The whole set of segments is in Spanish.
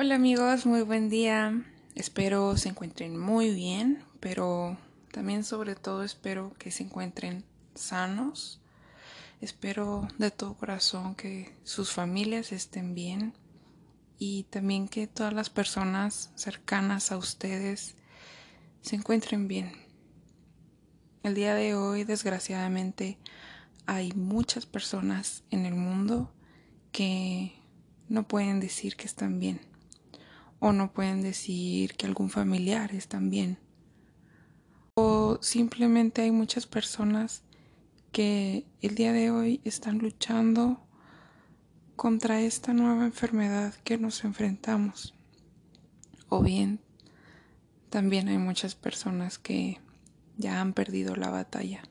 Hola amigos, muy buen día. Espero se encuentren muy bien, pero también sobre todo espero que se encuentren sanos. Espero de todo corazón que sus familias estén bien y también que todas las personas cercanas a ustedes se encuentren bien. El día de hoy, desgraciadamente, hay muchas personas en el mundo que no pueden decir que están bien o no pueden decir que algún familiar está bien. O simplemente hay muchas personas que el día de hoy están luchando contra esta nueva enfermedad que nos enfrentamos. O bien, también hay muchas personas que ya han perdido la batalla.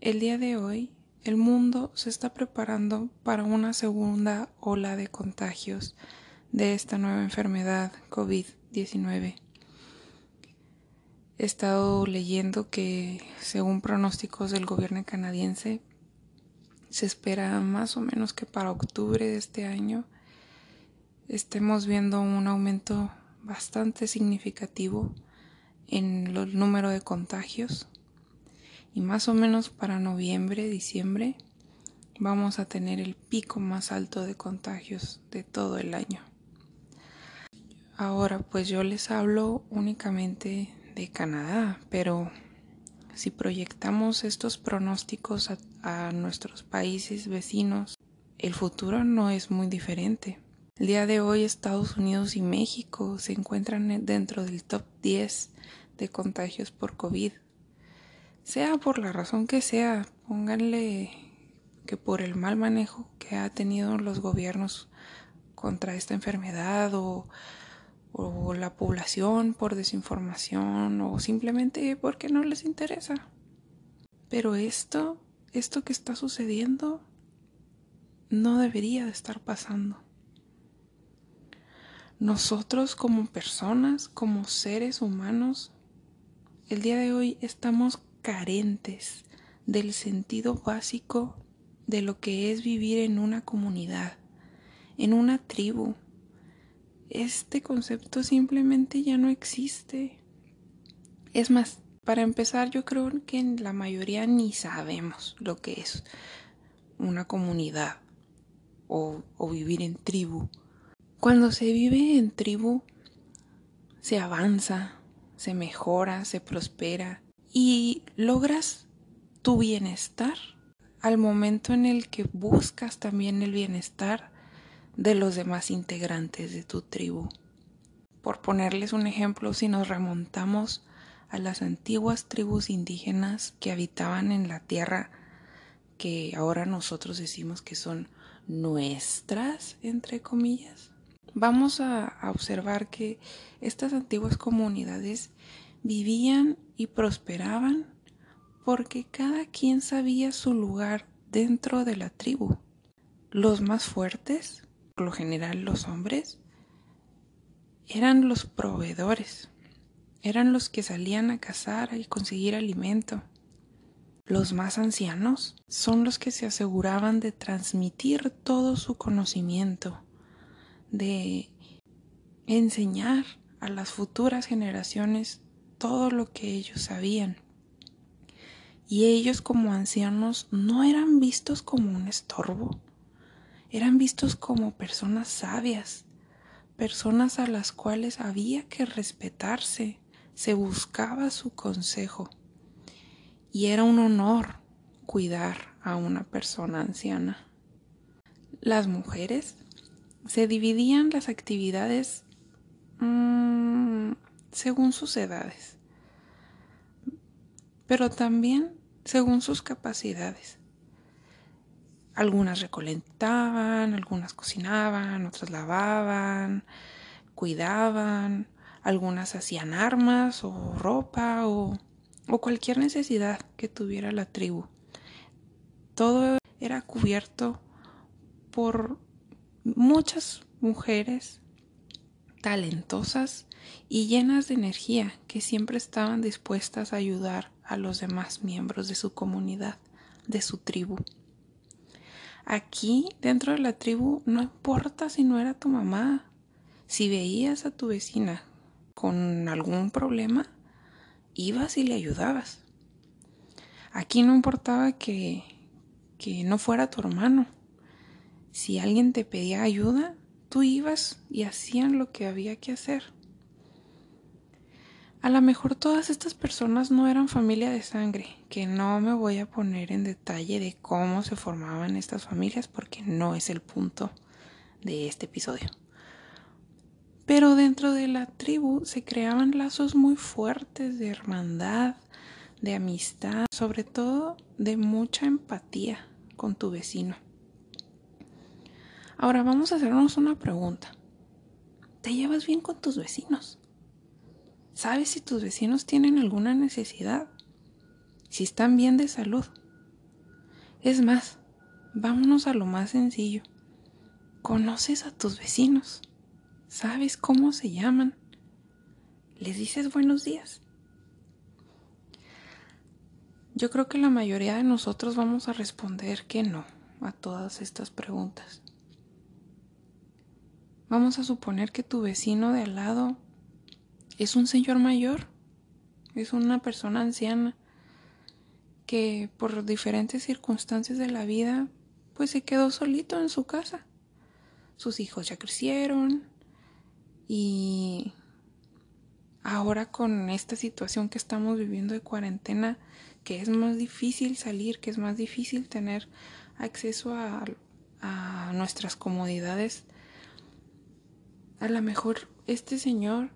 El día de hoy el mundo se está preparando para una segunda ola de contagios de esta nueva enfermedad COVID-19. He estado leyendo que, según pronósticos del gobierno canadiense, se espera más o menos que para octubre de este año estemos viendo un aumento bastante significativo en el número de contagios y más o menos para noviembre, diciembre vamos a tener el pico más alto de contagios de todo el año. Ahora pues yo les hablo únicamente de Canadá, pero si proyectamos estos pronósticos a, nuestros países vecinos, el futuro no es muy diferente. El día de hoy Estados Unidos y México se encuentran dentro del top 10 de contagios por COVID sea por la razón que sea, pónganle que por el mal manejo que ha tenido los gobiernos contra esta enfermedad o, o la población por desinformación o simplemente porque no les interesa. Pero esto, esto que está sucediendo, no debería de estar pasando. Nosotros como personas, como seres humanos, el día de hoy estamos carentes del sentido básico de lo que es vivir en una comunidad, en una tribu. Este concepto simplemente ya no existe. Es más, para empezar, yo creo que la mayoría ni sabemos lo que es una comunidad o, o vivir en tribu. Cuando se vive en tribu, se avanza, se mejora, se prospera, y logras tu bienestar al momento en el que buscas también el bienestar de los demás integrantes de tu tribu. Por ponerles un ejemplo, si nos remontamos a las antiguas tribus indígenas que habitaban en la tierra que ahora nosotros decimos que son nuestras, entre comillas, vamos a, observar que estas antiguas comunidades vivían y prosperaban porque cada quien sabía su lugar dentro de la tribu. Los más fuertes, por lo general los hombres, eran los proveedores, eran los que salían a cazar y conseguir alimento. Los más ancianos son los que se aseguraban de transmitir todo su conocimiento, de enseñar a las futuras generaciones todo lo que ellos sabían. Y ellos como ancianos no eran vistos como un estorbo, eran vistos como personas sabias, personas a las cuales había que respetarse, se buscaba su consejo. Y era un honor cuidar a una persona anciana. Las mujeres se dividían las actividades mmm, según sus edades, pero también según sus capacidades. Algunas recolectaban, algunas cocinaban, otras lavaban, cuidaban, algunas hacían armas o ropa o, o cualquier necesidad que tuviera la tribu. Todo era cubierto por muchas mujeres talentosas y llenas de energía que siempre estaban dispuestas a ayudar a los demás miembros de su comunidad, de su tribu. Aquí, dentro de la tribu, no importa si no era tu mamá. Si veías a tu vecina con algún problema, ibas y le ayudabas. Aquí no importaba que, que no fuera tu hermano. Si alguien te pedía ayuda, tú ibas y hacían lo que había que hacer. A lo mejor todas estas personas no eran familia de sangre, que no me voy a poner en detalle de cómo se formaban estas familias porque no es el punto de este episodio. Pero dentro de la tribu se creaban lazos muy fuertes de hermandad, de amistad, sobre todo de mucha empatía con tu vecino. Ahora vamos a hacernos una pregunta. ¿Te llevas bien con tus vecinos? ¿Sabes si tus vecinos tienen alguna necesidad? Si están bien de salud. Es más, vámonos a lo más sencillo. ¿Conoces a tus vecinos? ¿Sabes cómo se llaman? ¿Les dices buenos días? Yo creo que la mayoría de nosotros vamos a responder que no a todas estas preguntas. Vamos a suponer que tu vecino de al lado es un señor mayor, es una persona anciana que por diferentes circunstancias de la vida pues se quedó solito en su casa. Sus hijos ya crecieron y ahora con esta situación que estamos viviendo de cuarentena, que es más difícil salir, que es más difícil tener acceso a, a nuestras comodidades, a lo mejor este señor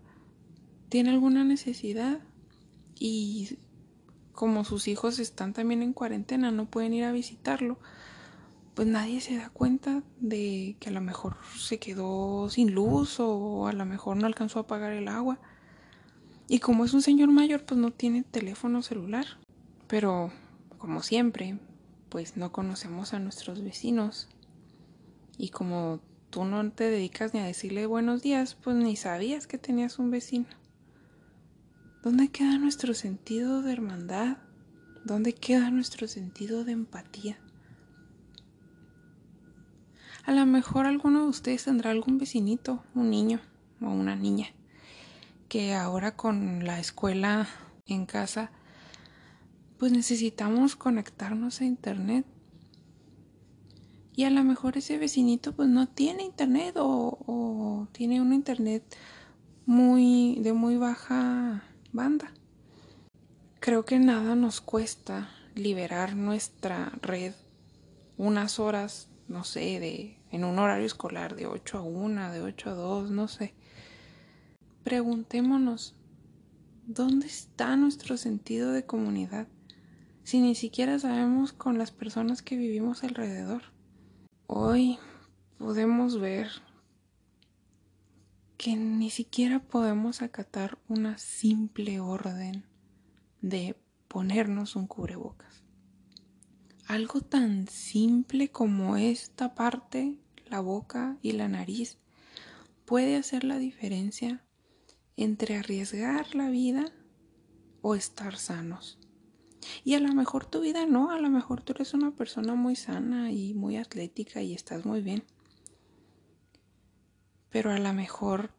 tiene alguna necesidad y como sus hijos están también en cuarentena, no pueden ir a visitarlo, pues nadie se da cuenta de que a lo mejor se quedó sin luz o a lo mejor no alcanzó a pagar el agua. Y como es un señor mayor, pues no tiene teléfono celular. Pero, como siempre, pues no conocemos a nuestros vecinos. Y como tú no te dedicas ni a decirle buenos días, pues ni sabías que tenías un vecino. ¿Dónde queda nuestro sentido de hermandad? ¿Dónde queda nuestro sentido de empatía? A lo mejor alguno de ustedes tendrá algún vecinito, un niño o una niña, que ahora con la escuela en casa, pues necesitamos conectarnos a internet. Y a lo mejor ese vecinito pues no tiene internet o, tiene un internet muy de muy baja banda. Creo que nada nos cuesta liberar nuestra red unas horas, no sé, de en un horario escolar de 8 a 1, de 8 a 2, no sé. Preguntémonos, ¿dónde está nuestro sentido de comunidad si ni siquiera sabemos con las personas que vivimos alrededor? Hoy podemos ver que ni siquiera podemos acatar una simple orden de ponernos un cubrebocas. Algo tan simple como esta parte, la boca y la nariz, puede hacer la diferencia entre arriesgar la vida o estar sanos. Y a lo mejor tu vida no, a lo mejor tú eres una persona muy sana y muy atlética y estás muy bien pero a lo mejor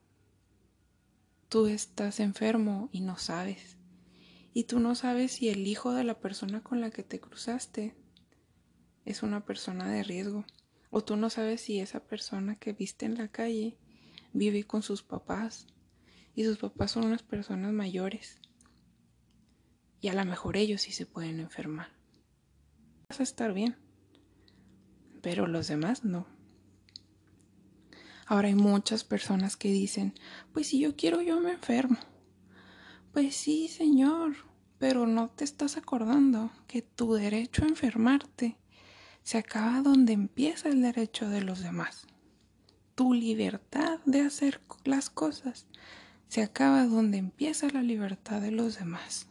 tú estás enfermo y no sabes. Y tú no sabes si el hijo de la persona con la que te cruzaste es una persona de riesgo. O tú no sabes si esa persona que viste en la calle vive con sus papás. Y sus papás son unas personas mayores. Y a lo mejor ellos sí se pueden enfermar. Vas a estar bien. Pero los demás no. Ahora hay muchas personas que dicen, pues si yo quiero yo me enfermo. Pues sí, señor, pero no te estás acordando que tu derecho a enfermarte se acaba donde empieza el derecho de los demás. Tu libertad de hacer las cosas se acaba donde empieza la libertad de los demás.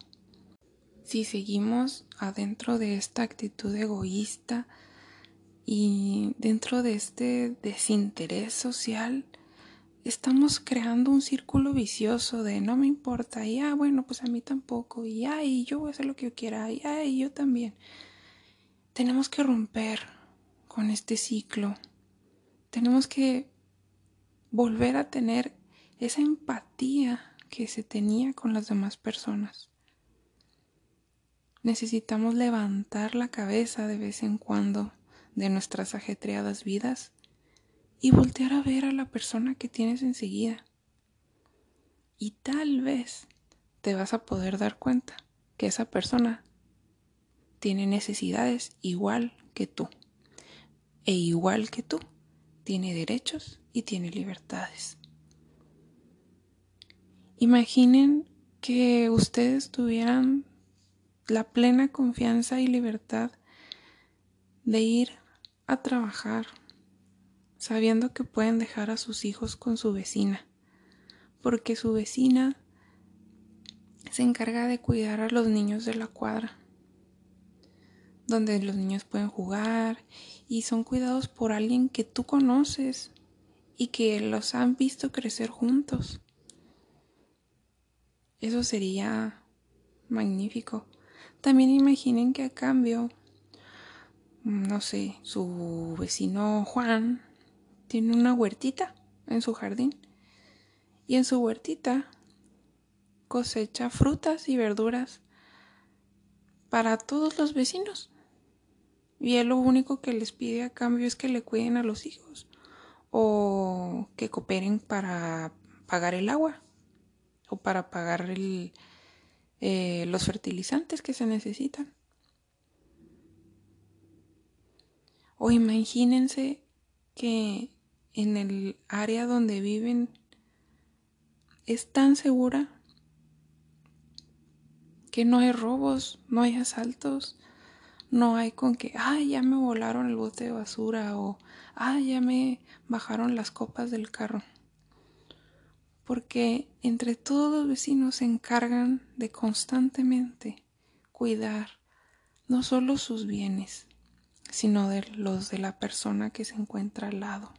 Si seguimos adentro de esta actitud egoísta, y dentro de este desinterés social, estamos creando un círculo vicioso de no me importa, y ah, bueno, pues a mí tampoco, y ay, yo voy a hacer lo que yo quiera, y ay, yo también. Tenemos que romper con este ciclo. Tenemos que volver a tener esa empatía que se tenía con las demás personas. Necesitamos levantar la cabeza de vez en cuando de nuestras ajetreadas vidas y voltear a ver a la persona que tienes enseguida. Y tal vez te vas a poder dar cuenta que esa persona tiene necesidades igual que tú. E igual que tú, tiene derechos y tiene libertades. Imaginen que ustedes tuvieran la plena confianza y libertad de ir a trabajar sabiendo que pueden dejar a sus hijos con su vecina, porque su vecina se encarga de cuidar a los niños de la cuadra, donde los niños pueden jugar y son cuidados por alguien que tú conoces y que los han visto crecer juntos. Eso sería magnífico. También imaginen que a cambio, no sé, su vecino Juan tiene una huertita en su jardín y en su huertita cosecha frutas y verduras para todos los vecinos. Y él lo único que les pide a cambio es que le cuiden a los hijos o que cooperen para pagar el agua o para pagar eh, los fertilizantes que se necesitan. O imagínense que en el área donde viven es tan segura que no hay robos, no hay asaltos, no hay con que, ay, ya me volaron el bote de basura o, ay, ya me bajaron las copas del carro porque entre todos los vecinos se encargan de constantemente cuidar no solo sus bienes, sino de los de la persona que se encuentra al lado.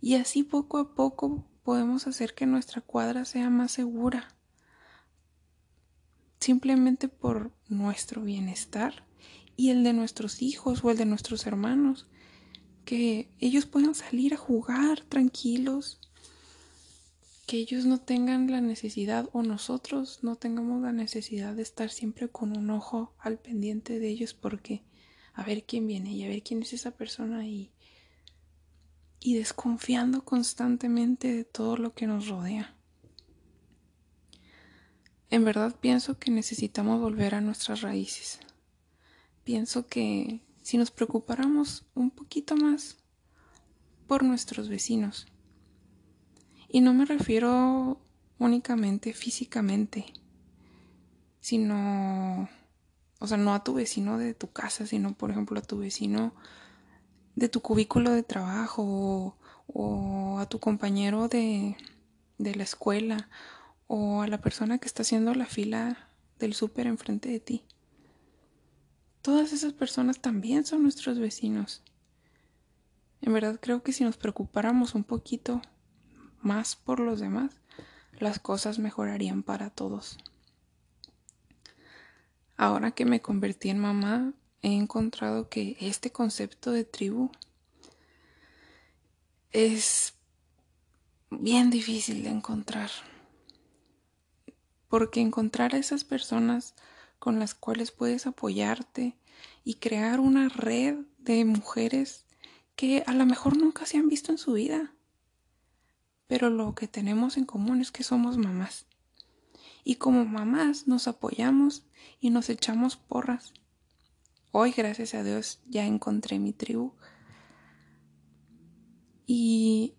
Y así poco a poco podemos hacer que nuestra cuadra sea más segura, simplemente por nuestro bienestar y el de nuestros hijos o el de nuestros hermanos, que ellos puedan salir a jugar tranquilos que ellos no tengan la necesidad o nosotros no tengamos la necesidad de estar siempre con un ojo al pendiente de ellos porque a ver quién viene y a ver quién es esa persona y, y desconfiando constantemente de todo lo que nos rodea. En verdad pienso que necesitamos volver a nuestras raíces. Pienso que si nos preocupáramos un poquito más por nuestros vecinos, y no me refiero únicamente físicamente, sino, o sea, no a tu vecino de tu casa, sino, por ejemplo, a tu vecino de tu cubículo de trabajo o, a tu compañero de, de la escuela o a la persona que está haciendo la fila del súper enfrente de ti. Todas esas personas también son nuestros vecinos. En verdad creo que si nos preocupáramos un poquito más por los demás, las cosas mejorarían para todos. Ahora que me convertí en mamá, he encontrado que este concepto de tribu es bien difícil de encontrar. Porque encontrar a esas personas con las cuales puedes apoyarte y crear una red de mujeres que a lo mejor nunca se han visto en su vida pero lo que tenemos en común es que somos mamás. Y como mamás nos apoyamos y nos echamos porras. Hoy, gracias a Dios, ya encontré mi tribu. Y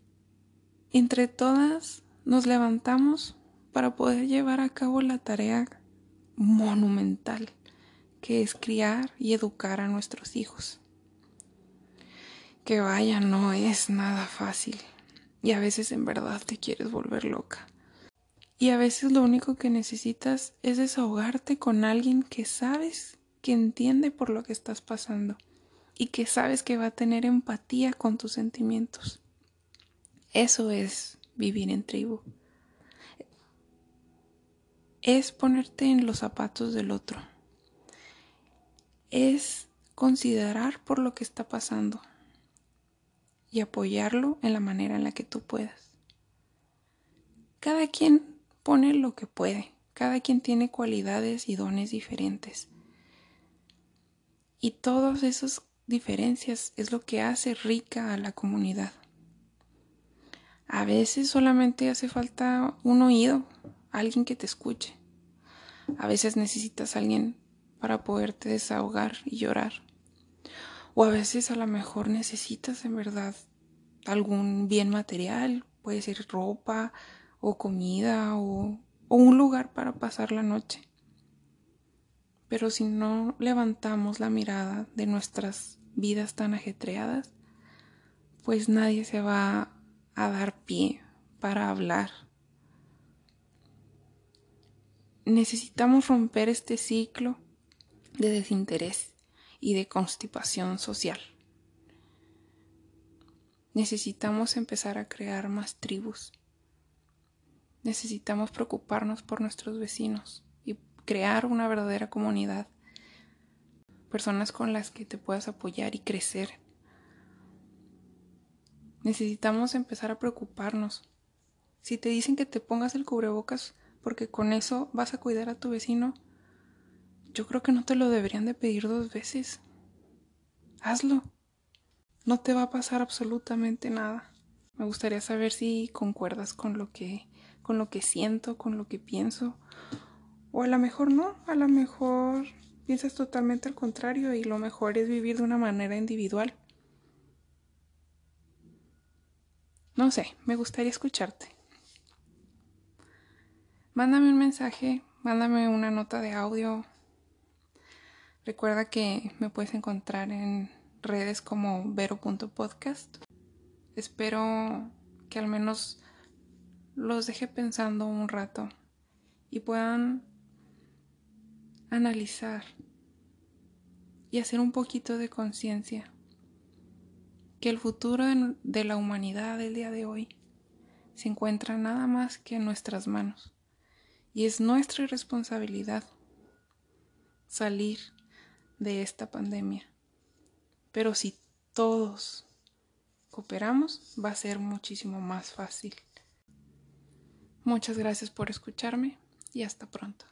entre todas nos levantamos para poder llevar a cabo la tarea monumental que es criar y educar a nuestros hijos. Que vaya, no es nada fácil y a veces en verdad te quieres volver loca. Y a veces lo único que necesitas es desahogarte con alguien que sabes que entiende por lo que estás pasando y que sabes que va a tener empatía con tus sentimientos. Eso es vivir en tribu. Es ponerte en los zapatos del otro. Es considerar por lo que está pasando y apoyarlo en la manera en la que tú puedas. Cada quien pone lo que puede, cada quien tiene cualidades y dones diferentes. Y todas esas diferencias es lo que hace rica a la comunidad. A veces solamente hace falta un oído, alguien que te escuche. A veces necesitas alguien para poderte desahogar y llorar. O a veces a lo mejor necesitas en verdad algún bien material, puede ser ropa o comida o, o un lugar para pasar la noche. Pero si no levantamos la mirada de nuestras vidas tan ajetreadas, pues nadie se va a dar pie para hablar. Necesitamos romper este ciclo de desinterés y de constipación social. Necesitamos empezar a crear más tribus. Necesitamos preocuparnos por nuestros vecinos y crear una verdadera comunidad. Personas con las que te puedas apoyar y crecer. Necesitamos empezar a preocuparnos. Si te dicen que te pongas el cubrebocas porque con eso vas a cuidar a tu vecino, yo creo que no te lo deberían de pedir dos veces. Hazlo. No te va a pasar absolutamente nada. Me gustaría saber si concuerdas con lo que con lo que siento, con lo que pienso. O a lo mejor no, a lo mejor piensas totalmente al contrario y lo mejor es vivir de una manera individual. No sé, me gustaría escucharte. Mándame un mensaje, mándame una nota de audio, Recuerda que me puedes encontrar en redes como vero.podcast. Espero que al menos los deje pensando un rato y puedan analizar y hacer un poquito de conciencia que el futuro de la humanidad del día de hoy se encuentra nada más que en nuestras manos y es nuestra responsabilidad salir de esta pandemia. Pero si todos cooperamos, va a ser muchísimo más fácil. Muchas gracias por escucharme y hasta pronto.